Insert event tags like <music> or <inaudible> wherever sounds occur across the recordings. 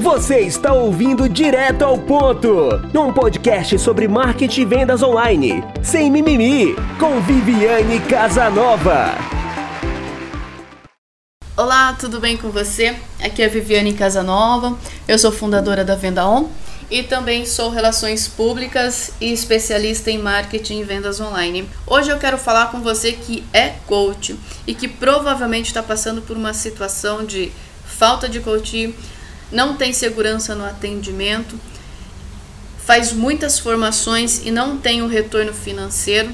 Você está ouvindo Direto ao Ponto, um podcast sobre marketing e vendas online, sem mimimi, com Viviane Casanova. Olá, tudo bem com você? Aqui é Viviane Casanova, eu sou fundadora da Venda On e também sou relações públicas e especialista em marketing e vendas online. Hoje eu quero falar com você que é coach e que provavelmente está passando por uma situação de falta de coaching, não tem segurança no atendimento, faz muitas formações e não tem o um retorno financeiro.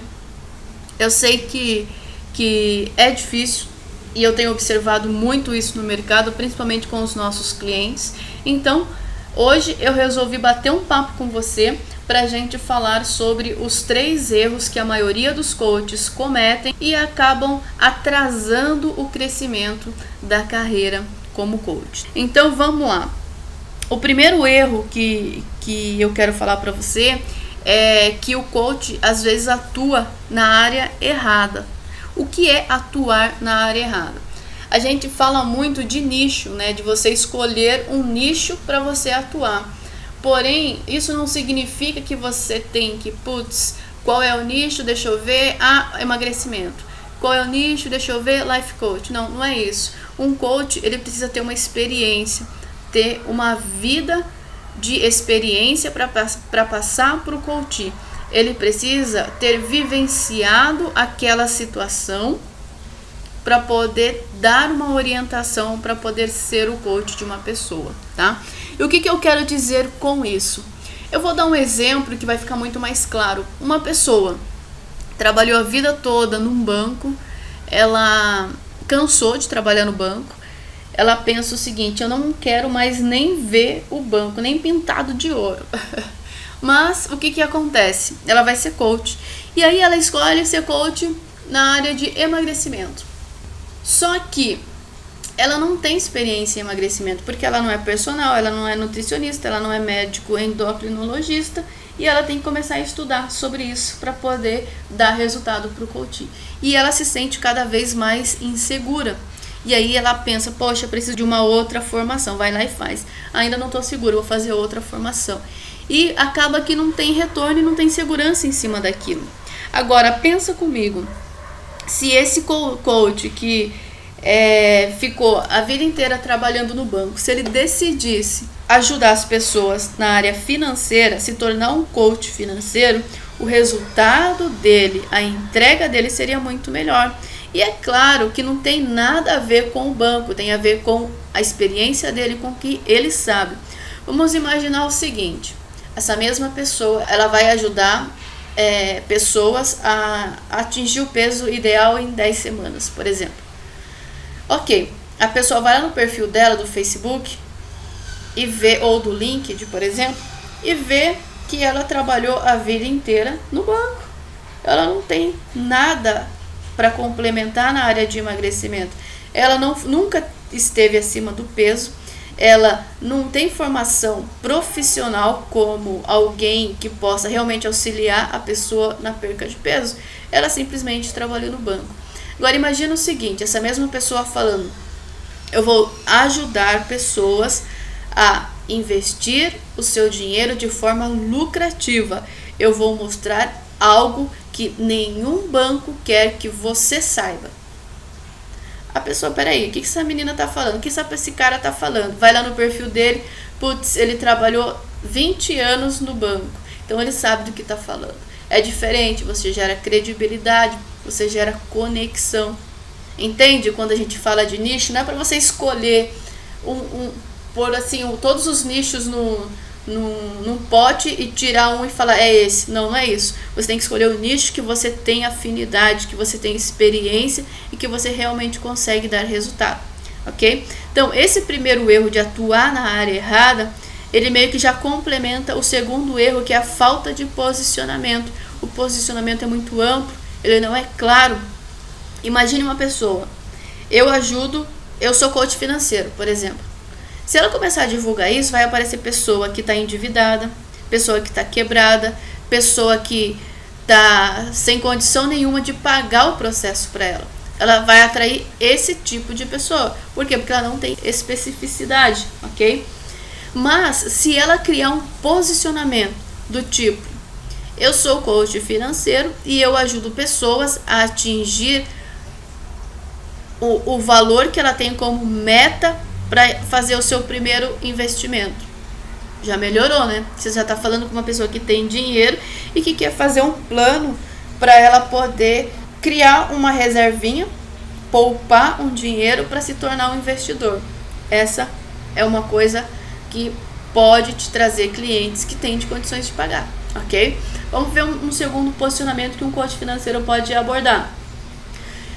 Eu sei que, que é difícil e eu tenho observado muito isso no mercado, principalmente com os nossos clientes. Então, hoje eu resolvi bater um papo com você para a gente falar sobre os três erros que a maioria dos coaches cometem e acabam atrasando o crescimento da carreira como coach. Então vamos lá. O primeiro erro que, que eu quero falar para você é que o coach às vezes atua na área errada. O que é atuar na área errada? A gente fala muito de nicho, né? De você escolher um nicho para você atuar. Porém, isso não significa que você tem que, putz, qual é o nicho? Deixa eu ver. Ah, emagrecimento. Qual é o nicho? Deixa eu ver. Life coach. Não, não é isso. Um coach, ele precisa ter uma experiência, ter uma vida de experiência para passar para o coach. Ele precisa ter vivenciado aquela situação para poder dar uma orientação, para poder ser o coach de uma pessoa, tá? E o que, que eu quero dizer com isso? Eu vou dar um exemplo que vai ficar muito mais claro. Uma pessoa trabalhou a vida toda num banco, ela cansou de trabalhar no banco, ela pensa o seguinte: eu não quero mais nem ver o banco, nem pintado de ouro. <laughs> Mas o que, que acontece? Ela vai ser coach. E aí ela escolhe ser coach na área de emagrecimento. Só que ela não tem experiência em emagrecimento, porque ela não é personal, ela não é nutricionista, ela não é médico endocrinologista e ela tem que começar a estudar sobre isso para poder dar resultado para o coach. E ela se sente cada vez mais insegura. E aí ela pensa, poxa, preciso de uma outra formação, vai lá e faz. Ainda não estou segura, vou fazer outra formação. E acaba que não tem retorno e não tem segurança em cima daquilo. Agora, pensa comigo, se esse coach que é, ficou a vida inteira trabalhando no banco, se ele decidisse ajudar as pessoas na área financeira, se tornar um coach financeiro, o resultado dele, a entrega dele seria muito melhor. E é claro que não tem nada a ver com o banco, tem a ver com a experiência dele, com o que ele sabe. Vamos imaginar o seguinte: essa mesma pessoa, ela vai ajudar é, pessoas a atingir o peso ideal em 10 semanas, por exemplo. Ok, a pessoa vai lá no perfil dela do Facebook e vê, ou do LinkedIn, por exemplo, e vê que ela trabalhou a vida inteira no banco. Ela não tem nada para complementar na área de emagrecimento. Ela não, nunca esteve acima do peso. Ela não tem formação profissional como alguém que possa realmente auxiliar a pessoa na perca de peso. Ela simplesmente trabalhou no banco. Agora imagina o seguinte, essa mesma pessoa falando: "Eu vou ajudar pessoas a investir o seu dinheiro de forma lucrativa. Eu vou mostrar algo que nenhum banco quer que você saiba. A pessoa, peraí, o que, que essa menina tá falando? O que esse cara tá falando? Vai lá no perfil dele, putz, ele trabalhou 20 anos no banco, então ele sabe do que tá falando. É diferente, você gera credibilidade, você gera conexão. Entende? Quando a gente fala de nicho, não é para você escolher um, um pôr assim todos os nichos no, no, num pote e tirar um e falar é esse. Não, não é isso. Você tem que escolher o nicho que você tem afinidade, que você tem experiência e que você realmente consegue dar resultado. Ok? Então, esse primeiro erro de atuar na área errada, ele meio que já complementa o segundo erro, que é a falta de posicionamento. O posicionamento é muito amplo, ele não é claro. Imagine uma pessoa. Eu ajudo, eu sou coach financeiro, por exemplo. Se ela começar a divulgar isso, vai aparecer pessoa que está endividada, pessoa que está quebrada, pessoa que está sem condição nenhuma de pagar o processo para ela. Ela vai atrair esse tipo de pessoa. Por quê? Porque ela não tem especificidade, ok? Mas se ela criar um posicionamento do tipo: eu sou coach financeiro e eu ajudo pessoas a atingir o, o valor que ela tem como meta para fazer o seu primeiro investimento. Já melhorou, né? Você já está falando com uma pessoa que tem dinheiro e que quer fazer um plano para ela poder criar uma reservinha, poupar um dinheiro para se tornar um investidor. Essa é uma coisa que pode te trazer clientes que têm de condições de pagar, ok? Vamos ver um, segundo posicionamento que um coach financeiro pode abordar.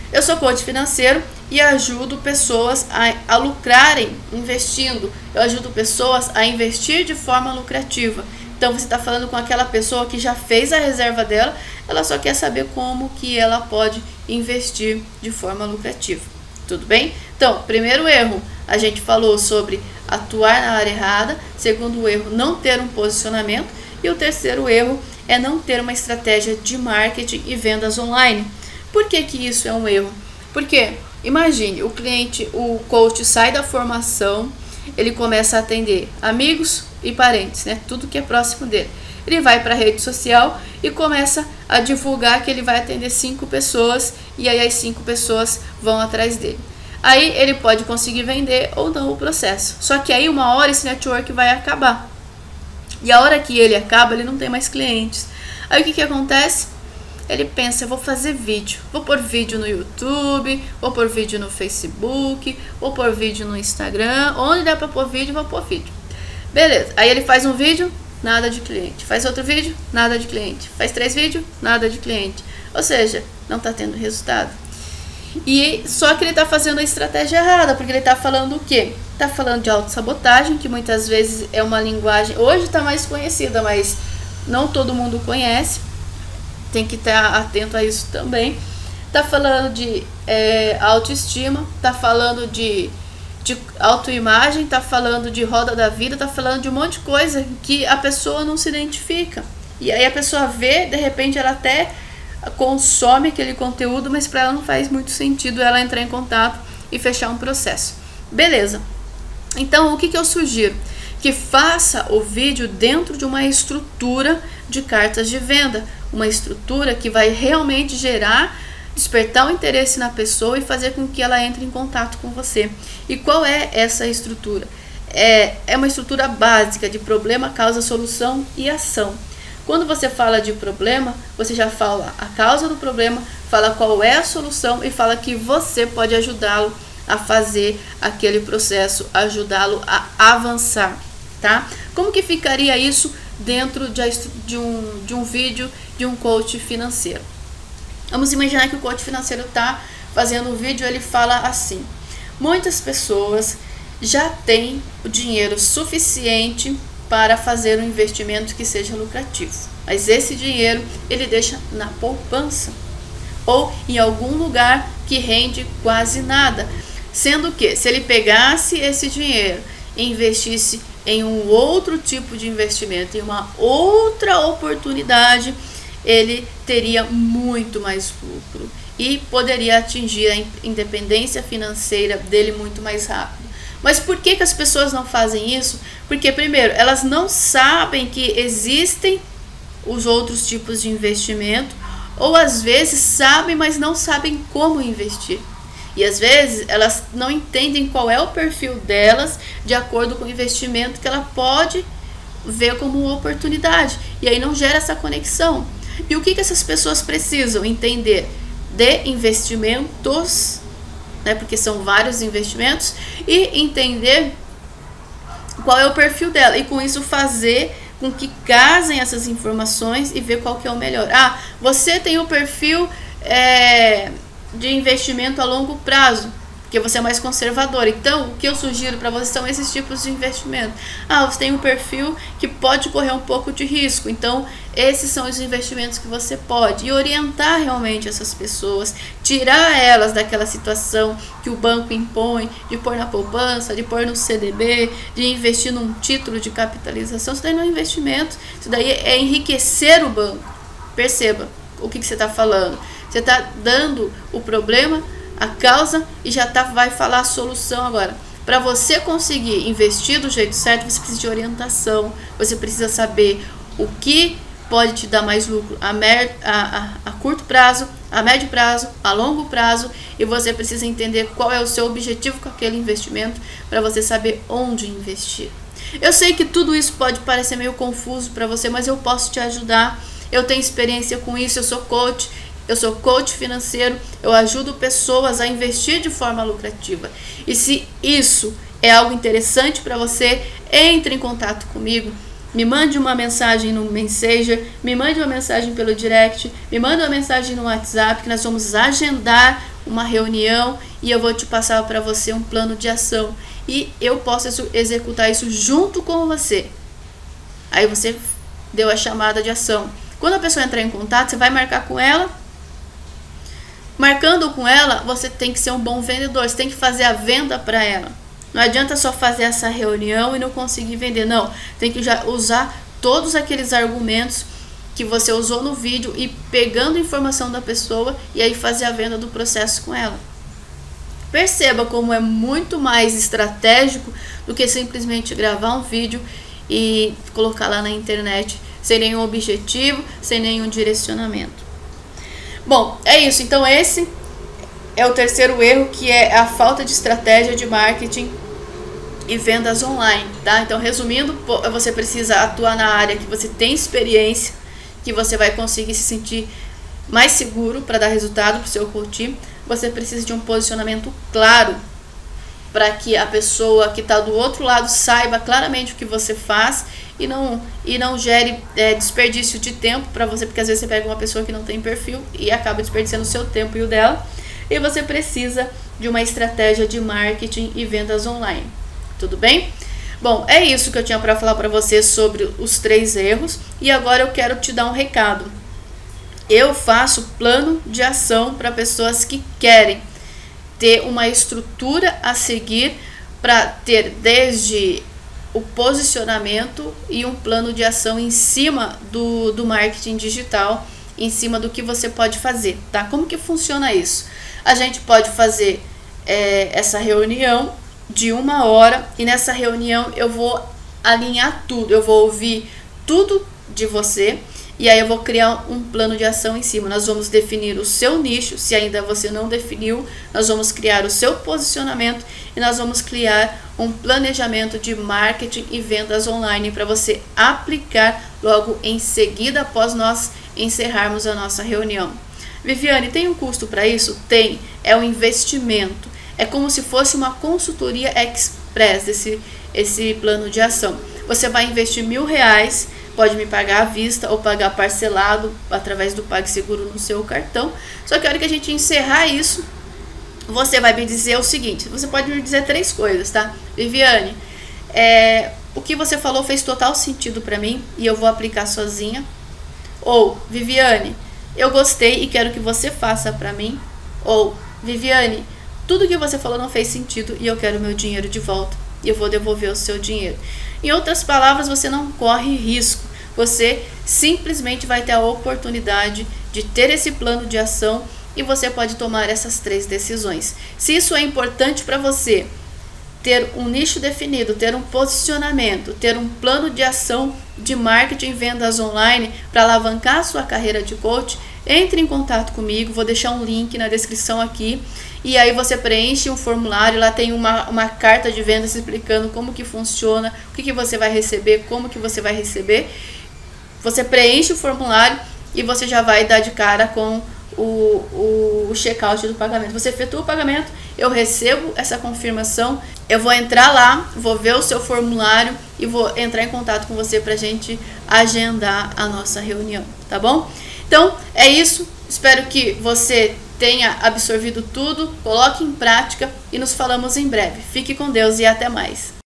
Eu sou coach financeiro e ajudo pessoas a, a lucrarem investindo. Eu ajudo pessoas a investir de forma lucrativa. Então você está falando com aquela pessoa que já fez a reserva dela, ela só quer saber como que ela pode investir de forma lucrativa. Tudo bem? Então, primeiro erro, a gente falou sobre atuar na área errada. Segundo erro, não ter um posicionamento. E o terceiro erro é não ter uma estratégia de marketing e vendas online. Por que, que isso é um erro? Porque imagine, o cliente, o coach sai da formação, ele começa a atender amigos e parentes, né? Tudo que é próximo dele. Ele vai para a rede social e começa a divulgar que ele vai atender cinco pessoas e aí as cinco pessoas vão atrás dele. Aí ele pode conseguir vender ou não o processo. Só que aí uma hora esse network vai acabar. E a hora que ele acaba, ele não tem mais clientes. Aí o que, que acontece? ele pensa, vou fazer vídeo, vou pôr vídeo no YouTube, vou pôr vídeo no Facebook, vou pôr vídeo no Instagram, onde der para pôr vídeo, vou pôr vídeo. Beleza, aí ele faz um vídeo, nada de cliente. Faz outro vídeo, nada de cliente. Faz três vídeos, nada de cliente. Ou seja, não está tendo resultado. E só que ele está fazendo a estratégia errada, porque ele está falando o quê? Está falando de autossabotagem, que muitas vezes é uma linguagem, hoje está mais conhecida, mas não todo mundo conhece tem que estar atento a isso também. Tá falando de é, autoestima, tá falando de, de autoimagem, tá falando de roda da vida, tá falando de um monte de coisa que a pessoa não se identifica. E aí a pessoa vê, de repente ela até consome aquele conteúdo, mas para ela não faz muito sentido ela entrar em contato e fechar um processo. Beleza. Então, o que, que eu sugiro? Que faça o vídeo dentro de uma estrutura de cartas de venda, uma estrutura que vai realmente gerar, despertar o interesse na pessoa e fazer com que ela entre em contato com você. E qual é essa estrutura? É, é uma estrutura básica de problema, causa, solução e ação. Quando você fala de problema, você já fala a causa do problema, fala qual é a solução e fala que você pode ajudá-lo a fazer aquele processo, ajudá-lo a avançar, tá? Como que ficaria isso dentro de, um, de um vídeo de um coach financeiro. Vamos imaginar que o coach financeiro está fazendo um vídeo ele fala assim: muitas pessoas já têm o dinheiro suficiente para fazer um investimento que seja lucrativo, mas esse dinheiro ele deixa na poupança ou em algum lugar que rende quase nada, sendo que se ele pegasse esse dinheiro e investisse em um outro tipo de investimento, em uma outra oportunidade, ele teria muito mais lucro e poderia atingir a independência financeira dele muito mais rápido. Mas por que, que as pessoas não fazem isso? Porque, primeiro, elas não sabem que existem os outros tipos de investimento, ou às vezes sabem, mas não sabem como investir. E às vezes elas não entendem qual é o perfil delas de acordo com o investimento que ela pode ver como oportunidade. E aí não gera essa conexão. E o que, que essas pessoas precisam entender de investimentos, né, porque são vários investimentos, e entender qual é o perfil dela. E com isso fazer com que casem essas informações e ver qual que é o melhor. Ah, você tem o perfil. É, de investimento a longo prazo, porque você é mais conservador. Então, o que eu sugiro para você são esses tipos de investimento. Ah, você tem um perfil que pode correr um pouco de risco. Então, esses são os investimentos que você pode e orientar realmente essas pessoas, tirar elas daquela situação que o banco impõe de pôr na poupança, de pôr no CDB, de investir num título de capitalização. Isso daí não é investimento, isso daí é enriquecer o banco. Perceba o que, que você está falando você está dando o problema, a causa e já tá, vai falar a solução agora. para você conseguir investir do jeito certo, você precisa de orientação, você precisa saber o que pode te dar mais lucro a, mer a, a, a, curto prazo, a médio prazo, a longo prazo e você precisa entender qual é o seu objetivo com aquele investimento para você saber onde investir. Eu sei que tudo isso pode parecer meio confuso para você, mas eu posso te ajudar. Eu tenho experiência com isso, eu sou coach, eu sou coach financeiro, eu ajudo pessoas a investir de forma lucrativa. E se isso é algo interessante para você, entre em contato comigo me mande uma mensagem no Messenger, me mande uma mensagem pelo direct, me mande uma mensagem no WhatsApp que nós vamos agendar uma reunião e eu vou te passar para você um plano de ação e eu posso executar isso junto com você. Aí você deu a chamada de ação. Quando a pessoa entrar em contato, você vai marcar com ela. Marcando com ela, você tem que ser um bom vendedor, você tem que fazer a venda para ela. Não adianta só fazer essa reunião e não conseguir vender. Não, tem que já usar todos aqueles argumentos que você usou no vídeo e pegando informação da pessoa e aí fazer a venda do processo com ela. Perceba como é muito mais estratégico do que simplesmente gravar um vídeo e colocar lá na internet sem nenhum objetivo, sem nenhum direcionamento. Bom, é isso. Então esse é o terceiro erro, que é a falta de estratégia de marketing e vendas online, tá? Então, resumindo, você precisa atuar na área que você tem experiência, que você vai conseguir se sentir mais seguro para dar resultado para o seu coaching. Você precisa de um posicionamento claro para que a pessoa que está do outro lado saiba claramente o que você faz e não, e não gere é, desperdício de tempo para você, porque às vezes você pega uma pessoa que não tem perfil e acaba desperdiçando o seu tempo e o dela e você precisa de uma estratégia de marketing e vendas online. Tudo bem? Bom, é isso que eu tinha para falar para você sobre os três erros e agora eu quero te dar um recado. Eu faço plano de ação para pessoas que querem ter uma estrutura a seguir para ter desde o posicionamento e um plano de ação em cima do, do marketing digital, em cima do que você pode fazer, tá? Como que funciona isso? A gente pode fazer é, essa reunião de uma hora e nessa reunião eu vou alinhar tudo, eu vou ouvir tudo de você e aí eu vou criar um plano de ação em cima. Nós vamos definir o seu nicho, se ainda você não definiu, nós vamos criar o seu posicionamento e nós vamos criar um planejamento de marketing e vendas online para você aplicar logo em seguida após nós encerrarmos a nossa reunião. Viviane, tem um custo para isso? Tem. É um investimento. É como se fosse uma consultoria express esse, esse plano de ação. Você vai investir mil reais, pode me pagar à vista ou pagar parcelado através do PagSeguro no seu cartão. Só que a hora que a gente encerrar isso, você vai me dizer o seguinte: você pode me dizer três coisas, tá? Viviane, é, o que você falou fez total sentido para mim e eu vou aplicar sozinha. Ou, Viviane, eu gostei e quero que você faça para mim. Ou, Viviane, tudo que você falou não fez sentido e eu quero meu dinheiro de volta. E eu vou devolver o seu dinheiro. Em outras palavras, você não corre risco. Você simplesmente vai ter a oportunidade de ter esse plano de ação e você pode tomar essas três decisões. Se isso é importante para você, ter um nicho definido, ter um posicionamento, ter um plano de ação de marketing e vendas online para alavancar a sua carreira de coach, entre em contato comigo, vou deixar um link na descrição aqui e aí você preenche um formulário, lá tem uma, uma carta de vendas explicando como que funciona, o que, que você vai receber, como que você vai receber. Você preenche o formulário e você já vai dar de cara com o, o, o check-out do pagamento. Você efetua o pagamento, eu recebo essa confirmação, eu vou entrar lá, vou ver o seu formulário e vou entrar em contato com você para gente agendar a nossa reunião, tá bom? Então é isso. Espero que você tenha absorvido tudo, coloque em prática e nos falamos em breve. Fique com Deus e até mais.